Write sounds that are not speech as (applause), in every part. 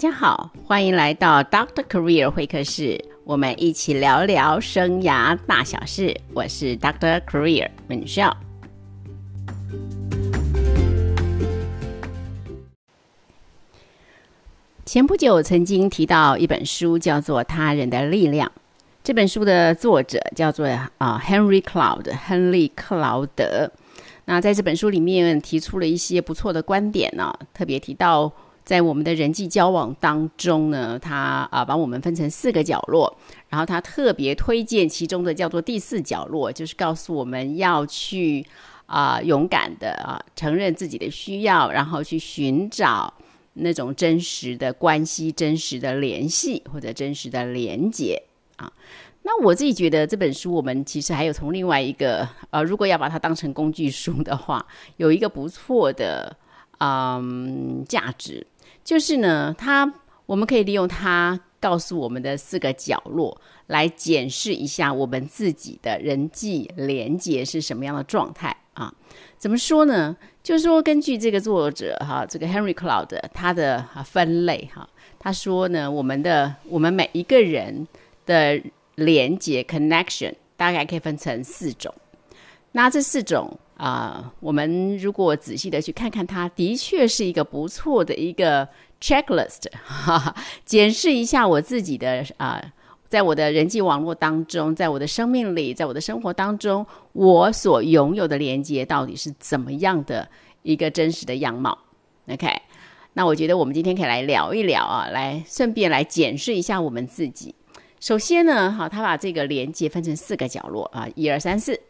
大家好，欢迎来到 Doctor Career 会客室，我们一起聊聊生涯大小事。我是 Doctor Career 文笑。前不久曾经提到一本书，叫做《他人的力量》。这本书的作者叫做啊 Henry Cloud，亨利·克劳德。那在这本书里面提出了一些不错的观点呢，特别提到在我们的人际交往当中呢，他啊把我们分成四个角落，然后他特别推荐其中的叫做第四角落，就是告诉我们要去啊勇敢的啊承认自己的需要，然后去寻找那种真实的关系、真实的联系或者真实的连接啊。那我自己觉得这本书，我们其实还有从另外一个呃，如果要把它当成工具书的话，有一个不错的嗯价值，就是呢，它我们可以利用它告诉我们的四个角落来检视一下我们自己的人际连接是什么样的状态啊？怎么说呢？就是说，根据这个作者哈，这个 Henry Cloud 他的分类哈，他说呢，我们的我们每一个人的。连接 connection 大概可以分成四种，那这四种啊，我们如果仔细的去看看，它的确是一个不错的一个 checklist，哈哈，检视一下我自己的啊，在我的人际网络当中，在我的生命里，在我的生活当中，我所拥有的连接到底是怎么样的一个真实的样貌？OK，那我觉得我们今天可以来聊一聊啊，来顺便来检视一下我们自己。首先呢，哈，他把这个连接分成四个角落啊，一二三四。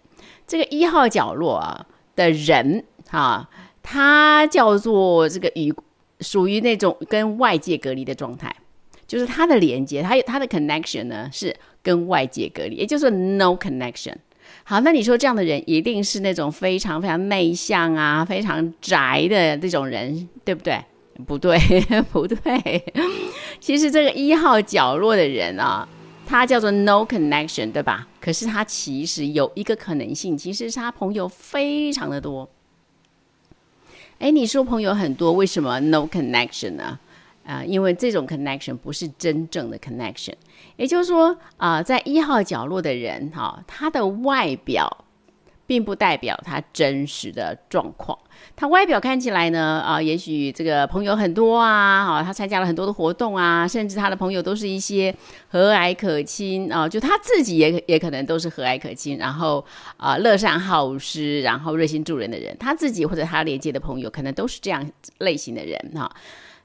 这个一号角落啊的人啊，他叫做这个与属于那种跟外界隔离的状态，就是他的连接，他有他的 connection 呢是跟外界隔离，也就是 no connection。好，那你说这样的人一定是那种非常非常内向啊，非常宅的这种人，对不对？不对，(laughs) 不对。其实这个一号角落的人啊。他叫做 no connection，对吧？可是他其实有一个可能性，其实他朋友非常的多。哎，你说朋友很多，为什么 no connection 呢？啊，因为这种 connection 不是真正的 connection。也就是说，啊，在一号角落的人，哈，他的外表。并不代表他真实的状况。他外表看起来呢，啊，也许这个朋友很多啊，哈，他参加了很多的活动啊，甚至他的朋友都是一些和蔼可亲啊，就他自己也也可能都是和蔼可亲，然后啊，乐善好施，然后热心助人的人。他自己或者他连接的朋友，可能都是这样类型的人哈。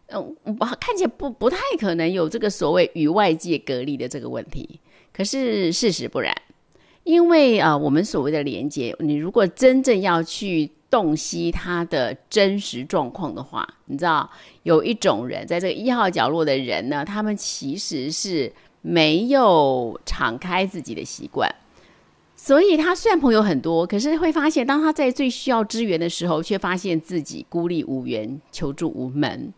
嗯，看起来不不太可能有这个所谓与外界隔离的这个问题。可是事实不然。因为啊，我们所谓的连接，你如果真正要去洞悉他的真实状况的话，你知道有一种人，在这个一号角落的人呢，他们其实是没有敞开自己的习惯，所以他虽然朋友很多，可是会发现，当他在最需要支援的时候，却发现自己孤立无援，求助无门。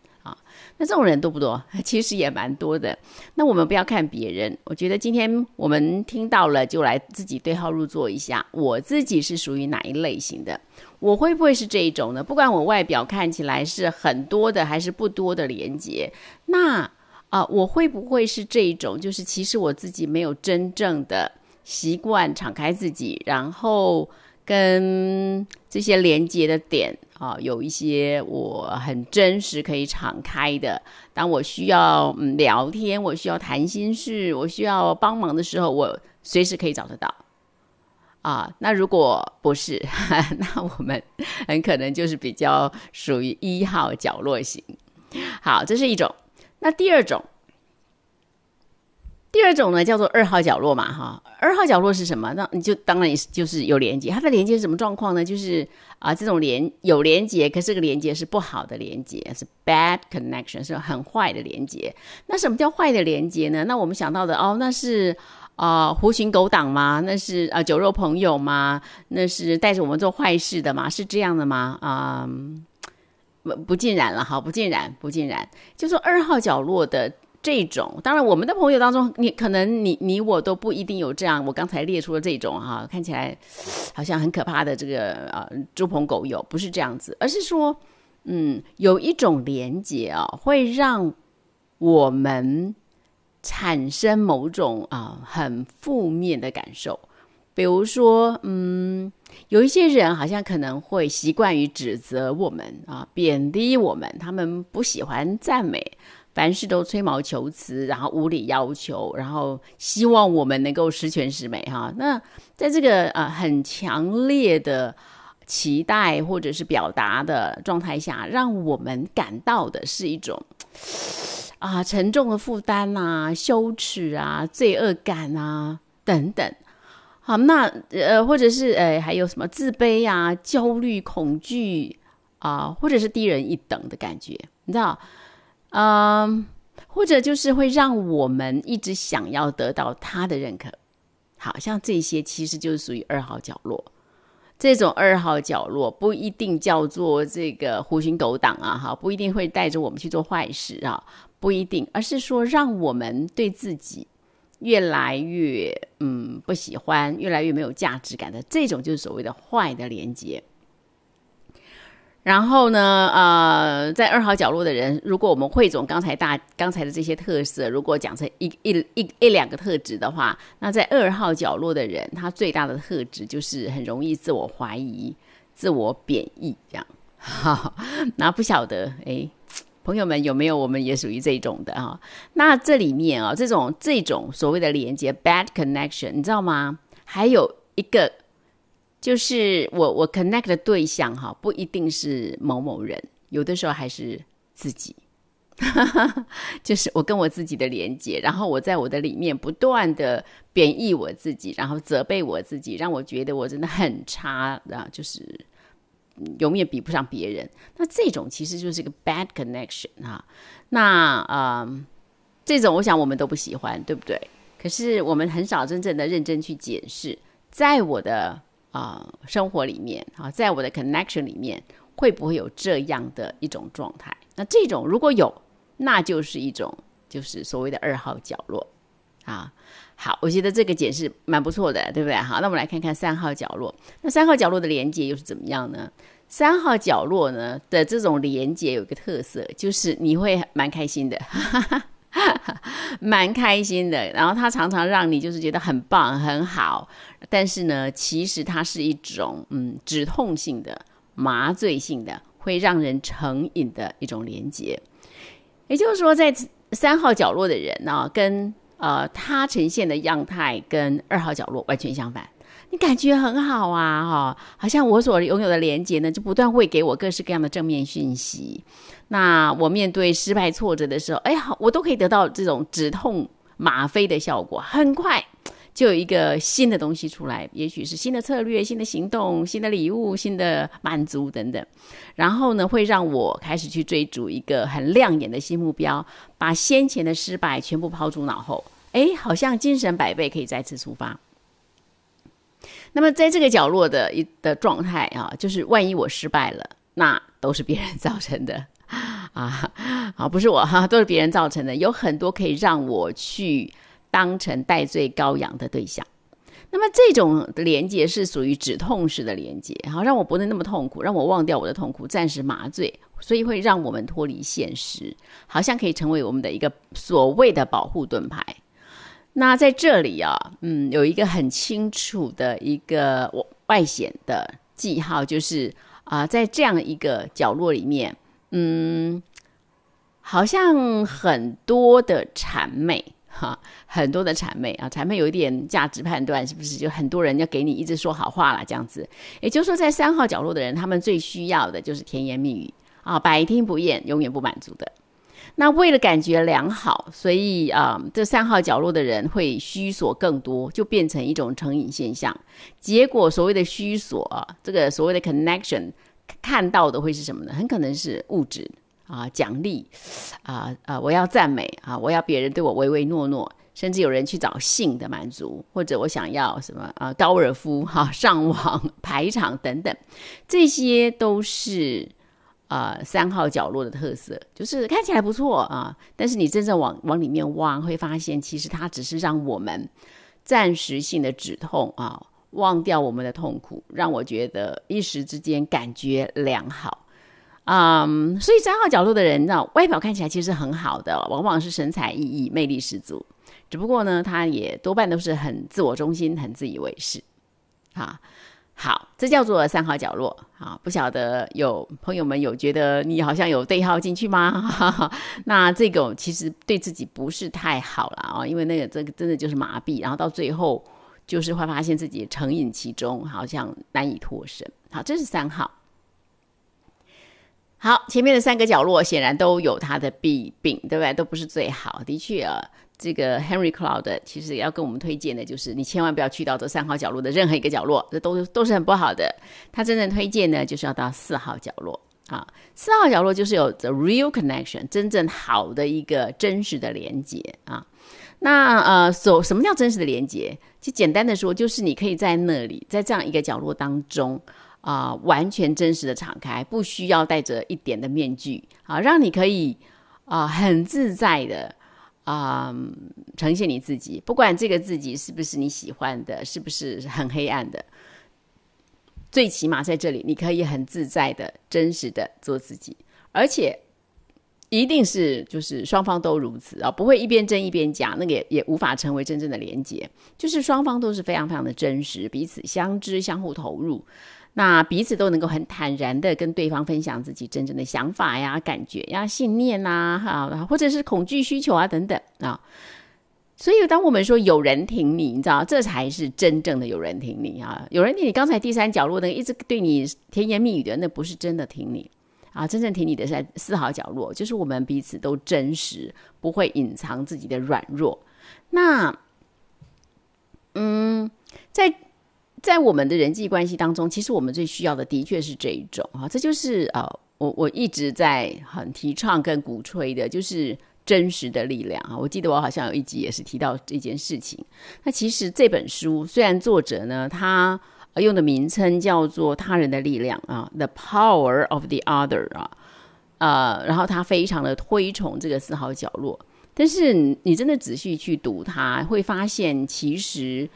那这种人多不多？(laughs) 其实也蛮多的。那我们不要看别人，我觉得今天我们听到了，就来自己对号入座一下。我自己是属于哪一类型的？我会不会是这一种呢？不管我外表看起来是很多的还是不多的连接，那啊，我会不会是这一种？就是其实我自己没有真正的习惯敞开自己，然后跟这些连接的点。啊，有一些我很真实可以敞开的。当我需要嗯聊天，我需要谈心事，我需要帮忙的时候，我随时可以找得到。啊，那如果不是，(laughs) 那我们很可能就是比较属于一号角落型。好，这是一种。那第二种。第二种呢，叫做二号角落嘛，哈，二号角落是什么？那你就当然就是有连接，它的连接是什么状况呢？就是啊，这种连有连接，可是这个连接是不好的连接，是 bad connection，是很坏的连接。那什么叫坏的连接呢？那我们想到的哦，那是啊狐群狗党吗？那是啊酒肉朋友吗？那是带着我们做坏事的吗？是这样的吗？啊，不不尽然了，哈，不尽然，不尽然，就说二号角落的。这种当然，我们的朋友当中，你可能你你我都不一定有这样。我刚才列出了这种哈，看起来好像很可怕的这个啊猪朋狗友，不是这样子，而是说，嗯，有一种连接啊，会让我们产生某种啊很负面的感受。比如说，嗯，有一些人好像可能会习惯于指责我们啊，贬低我们，他们不喜欢赞美，凡事都吹毛求疵，然后无理要求，然后希望我们能够十全十美哈。那在这个呃很强烈的期待或者是表达的状态下，让我们感到的是一种 (sniffs) 啊沉重的负担啊、羞耻啊、罪恶感啊等等。好，那呃，或者是呃，还有什么自卑啊、焦虑、恐惧啊，或者是低人一等的感觉，你知道？嗯，或者就是会让我们一直想要得到他的认可。好像这些其实就是属于二号角落。这种二号角落不一定叫做这个狐群狗党啊，哈，不一定会带着我们去做坏事啊，不一定，而是说让我们对自己。越来越嗯不喜欢，越来越没有价值感的这种就是所谓的坏的连接。然后呢，呃，在二号角落的人，如果我们汇总刚才大刚才的这些特色，如果讲成一一一一两个特质的话，那在二号角落的人，他最大的特质就是很容易自我怀疑、自我贬义这样。(laughs) 那不晓得哎。朋友们，有没有我们也属于这种的哈？那这里面啊，这种这种所谓的连接 （bad connection），你知道吗？还有一个就是我我 connect 的对象哈，不一定是某某人，有的时候还是自己，(laughs) 就是我跟我自己的连接，然后我在我的里面不断的贬义我自己，然后责备我自己，让我觉得我真的很差啊，就是。永远比不上别人，那这种其实就是一个 bad connection 哈。那呃，这种我想我们都不喜欢，对不对？可是我们很少真正的认真去检视，在我的啊生活里面啊，在我的 connection 里面，会不会有这样的一种状态？那这种如果有，那就是一种就是所谓的二号角落啊。好，我觉得这个解释蛮不错的，对不对？好，那我们来看看三号角落。那三号角落的连接又是怎么样呢？三号角落呢的这种连接有一个特色，就是你会蛮开心的，哈哈哈哈 (laughs) 蛮开心的。然后它常常让你就是觉得很棒、很好，但是呢，其实它是一种嗯止痛性的、麻醉性的，会让人成瘾的一种连接。也就是说，在三号角落的人呢，跟呃，他呈现的样态跟二号角落完全相反，你感觉很好啊，哈，好像我所拥有的连接呢，就不断会给我各式各样的正面讯息。那我面对失败挫折的时候，哎呀，我都可以得到这种止痛吗啡的效果，很快。就有一个新的东西出来，也许是新的策略、新的行动、新的礼物、新的满足等等，然后呢，会让我开始去追逐一个很亮眼的新目标，把先前的失败全部抛诸脑后，哎，好像精神百倍，可以再次出发。那么在这个角落的一的状态啊，就是万一我失败了，那都是别人造成的啊，啊，不是我哈，都是别人造成的，有很多可以让我去。当成戴罪羔羊的对象，那么这种连接是属于止痛式的连接，好让我不能那么痛苦，让我忘掉我的痛苦，暂时麻醉，所以会让我们脱离现实，好像可以成为我们的一个所谓的保护盾牌。那在这里啊，嗯，有一个很清楚的一个外显的记号，就是啊，在这样一个角落里面，嗯，好像很多的谄媚。哈，很多的谄媚啊，谄媚有一点价值判断，是不是？就很多人要给你一直说好话了，这样子。也就是说，在三号角落的人，他们最需要的就是甜言蜜语啊，百听不厌，永远不满足的。那为了感觉良好，所以啊，这三号角落的人会虚索更多，就变成一种成瘾现象。结果，所谓的虚索啊，这个所谓的 connection，看到的会是什么呢？很可能是物质。啊，奖励，啊啊，我要赞美啊，我要别人对我唯唯诺诺，甚至有人去找性的满足，或者我想要什么啊，高尔夫哈，上网排场等等，这些都是啊三号角落的特色，就是看起来不错啊，但是你真正往往里面挖，会发现其实它只是让我们暂时性的止痛啊，忘掉我们的痛苦，让我觉得一时之间感觉良好。嗯，所以三号角落的人，呢外表看起来其实很好的，往往是神采奕奕、魅力十足。只不过呢，他也多半都是很自我中心、很自以为是。啊，好，这叫做三号角落啊。不晓得有朋友们有觉得你好像有对号进去吗？(laughs) 那这个其实对自己不是太好了啊，因为那个这个真的就是麻痹，然后到最后就是会发现自己成瘾其中，好像难以脱身。好，这是三号。好，前面的三个角落显然都有它的弊病，对不对？都不是最好的确啊。这个 Henry Cloud 其实要跟我们推荐的就是，你千万不要去到这三号角落的任何一个角落，这都都是很不好的。他真正推荐呢，就是要到四号角落啊。四号角落就是有 the real connection，真正好的一个真实的连接啊。那呃，所什么叫真实的连接？就简单的说，就是你可以在那里，在这样一个角落当中。啊，完全真实的敞开，不需要戴着一点的面具啊，让你可以啊很自在的啊呈现你自己，不管这个自己是不是你喜欢的，是不是很黑暗的，最起码在这里你可以很自在的、真实的做自己，而且一定是就是双方都如此啊，不会一边真一边假，那个也也无法成为真正的连接，就是双方都是非常非常的真实，彼此相知，相互投入。那彼此都能够很坦然的跟对方分享自己真正的想法呀、感觉呀、信念呐，哈，或者是恐惧需求啊等等啊。所以，当我们说有人挺你，你知道，这才是真正的有人挺你啊。有人挺你，刚才第三角落那个一直对你甜言蜜语的，那不是真的挺你啊。真正挺你的是在四号角落，就是我们彼此都真实，不会隐藏自己的软弱。那，嗯，在。在我们的人际关系当中，其实我们最需要的的确是这一种啊，这就是呃，我我一直在很提倡跟鼓吹的，就是真实的力量啊。我记得我好像有一集也是提到这件事情。那其实这本书虽然作者呢，他用的名称叫做《他人的力量》啊，《The Power of the Other》啊，呃，然后他非常的推崇这个四号角落，但是你真的仔细去读它，会发现其实。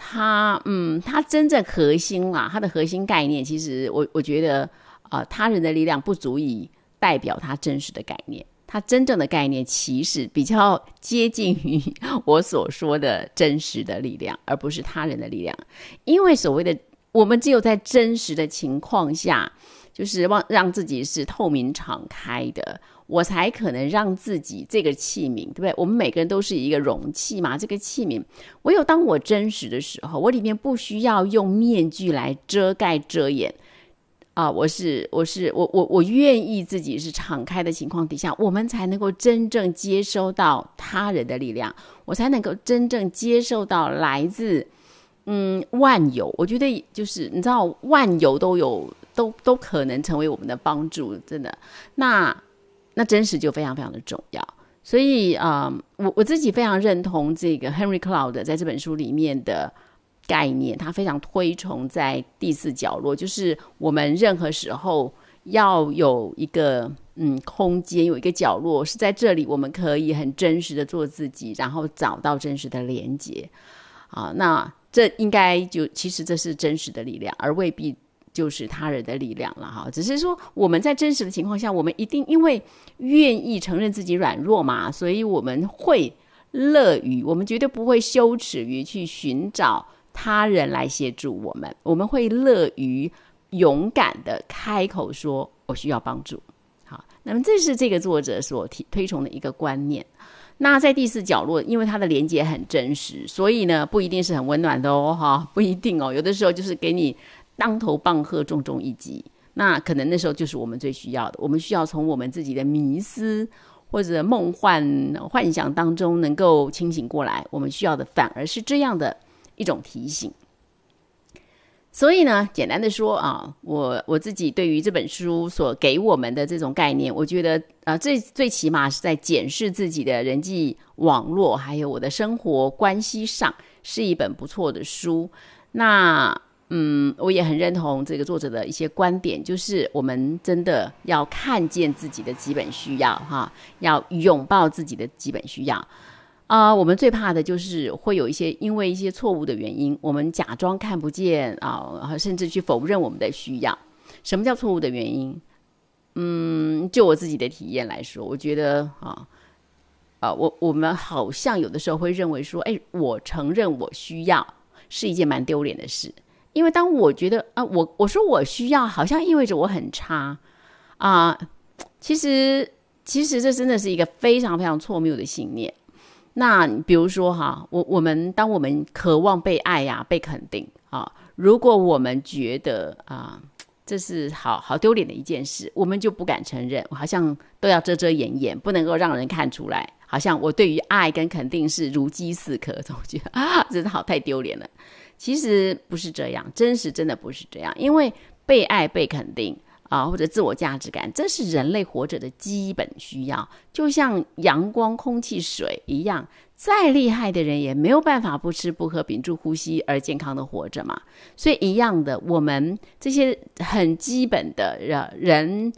他嗯，他真正核心啊，他的核心概念，其实我我觉得啊，他人的力量不足以代表他真实的概念。它真正的概念其实比较接近于我所说的真实的力量，而不是他人的力量。因为所谓的我们只有在真实的情况下，就是让让自己是透明敞开的。我才可能让自己这个器皿，对不对？我们每个人都是一个容器嘛。这个器皿，唯有当我真实的时候，我里面不需要用面具来遮盖遮掩啊。我是我是我我我愿意自己是敞开的情况底下，我们才能够真正接收到他人的力量，我才能够真正接受到来自嗯万有。我觉得就是你知道，万有都有都都可能成为我们的帮助，真的那。那真实就非常非常的重要，所以啊，我我自己非常认同这个 Henry Cloud 在这本书里面的概念，他非常推崇在第四角落，就是我们任何时候要有一个嗯空间，有一个角落是在这里，我们可以很真实的做自己，然后找到真实的连接啊，那这应该就其实这是真实的力量，而未必。就是他人的力量了哈，只是说我们在真实的情况下，我们一定因为愿意承认自己软弱嘛，所以我们会乐于，我们绝对不会羞耻于去寻找他人来协助我们，我们会乐于勇敢的开口说“我需要帮助”。好，那么这是这个作者所提推崇的一个观念。那在第四角落，因为它的连接很真实，所以呢不一定是很温暖的哦，哈，(laughs) 不一定哦，有的时候就是给你。当头棒喝，重重一击。那可能那时候就是我们最需要的。我们需要从我们自己的迷思或者梦幻幻想当中能够清醒过来。我们需要的反而是这样的一种提醒。所以呢，简单的说啊，我我自己对于这本书所给我们的这种概念，我觉得啊，最最起码是在检视自己的人际网络还有我的生活关系上，是一本不错的书。那。嗯，我也很认同这个作者的一些观点，就是我们真的要看见自己的基本需要，哈，要拥抱自己的基本需要。啊，我们最怕的就是会有一些因为一些错误的原因，我们假装看不见啊，甚至去否认我们的需要。什么叫错误的原因？嗯，就我自己的体验来说，我觉得啊，啊，我我们好像有的时候会认为说，哎，我承认我需要是一件蛮丢脸的事，因为当我觉得啊，我我说我需要，好像意味着我很差啊。其实，其实这真的是一个非常非常错谬的信念。那比如说哈，我我们当我们渴望被爱呀、被肯定啊，如果我们觉得啊，这是好好丢脸的一件事，我们就不敢承认，好像都要遮遮掩掩，不能够让人看出来，好像我对于爱跟肯定是如饥似渴，(laughs) 总觉得啊，真的好太丢脸了。其实不是这样，真实真的不是这样，因为被爱、被肯定。啊，或者自我价值感，这是人类活着的基本需要，就像阳光、空气、水一样。再厉害的人也没有办法不吃不喝、屏住呼吸而健康的活着嘛。所以一样的，我们这些很基本的人人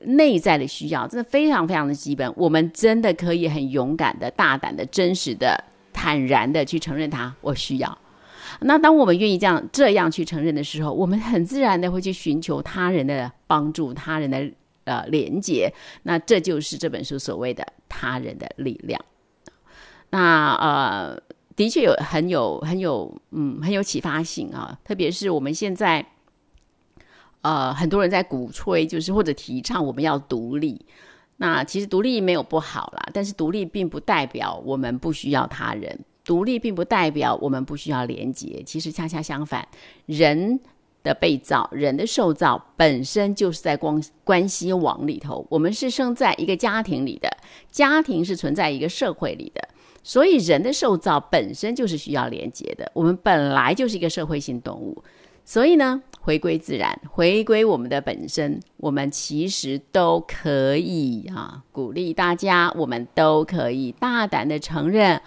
内在的需要，真的非常非常的基本。我们真的可以很勇敢的、大胆的、真实的、坦然的去承认它，我需要。那当我们愿意这样这样去承认的时候，我们很自然的会去寻求他人的帮助，他人的呃连接。那这就是这本书所谓的他人的力量。那呃，的确有很有很有嗯很有启发性啊，特别是我们现在呃很多人在鼓吹，就是或者提倡我们要独立。那其实独立没有不好啦，但是独立并不代表我们不需要他人。独立并不代表我们不需要连接，其实恰恰相反，人的被造、人的受造本身就是在关关系网里头。我们是生在一个家庭里的，家庭是存在一个社会里的，所以人的受造本身就是需要连接的。我们本来就是一个社会性动物，所以呢，回归自然，回归我们的本身，我们其实都可以啊，鼓励大家，我们都可以大胆的承认。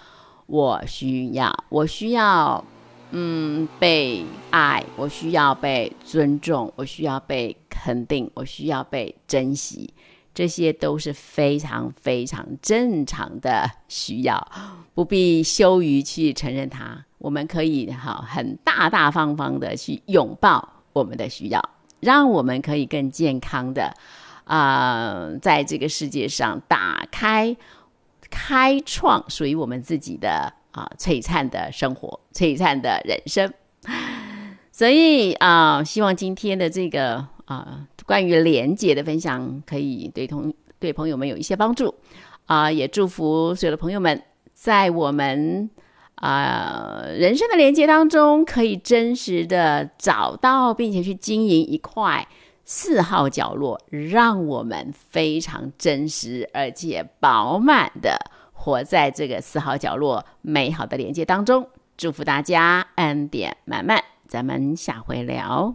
我需要，我需要，嗯，被爱，我需要被尊重，我需要被肯定，我需要被珍惜，这些都是非常非常正常的需要，不必羞于去承认它。我们可以好很大大方方的去拥抱我们的需要，让我们可以更健康的啊，在这个世界上打开。开创属于我们自己的啊璀璨的生活，璀璨的人生。所以啊，希望今天的这个啊关于连接的分享，可以对同对朋友们有一些帮助啊。也祝福所有的朋友们，在我们啊人生的连接当中，可以真实的找到，并且去经营一块。四号角落，让我们非常真实而且饱满的活在这个四号角落美好的连接当中。祝福大家恩典满满，咱们下回聊。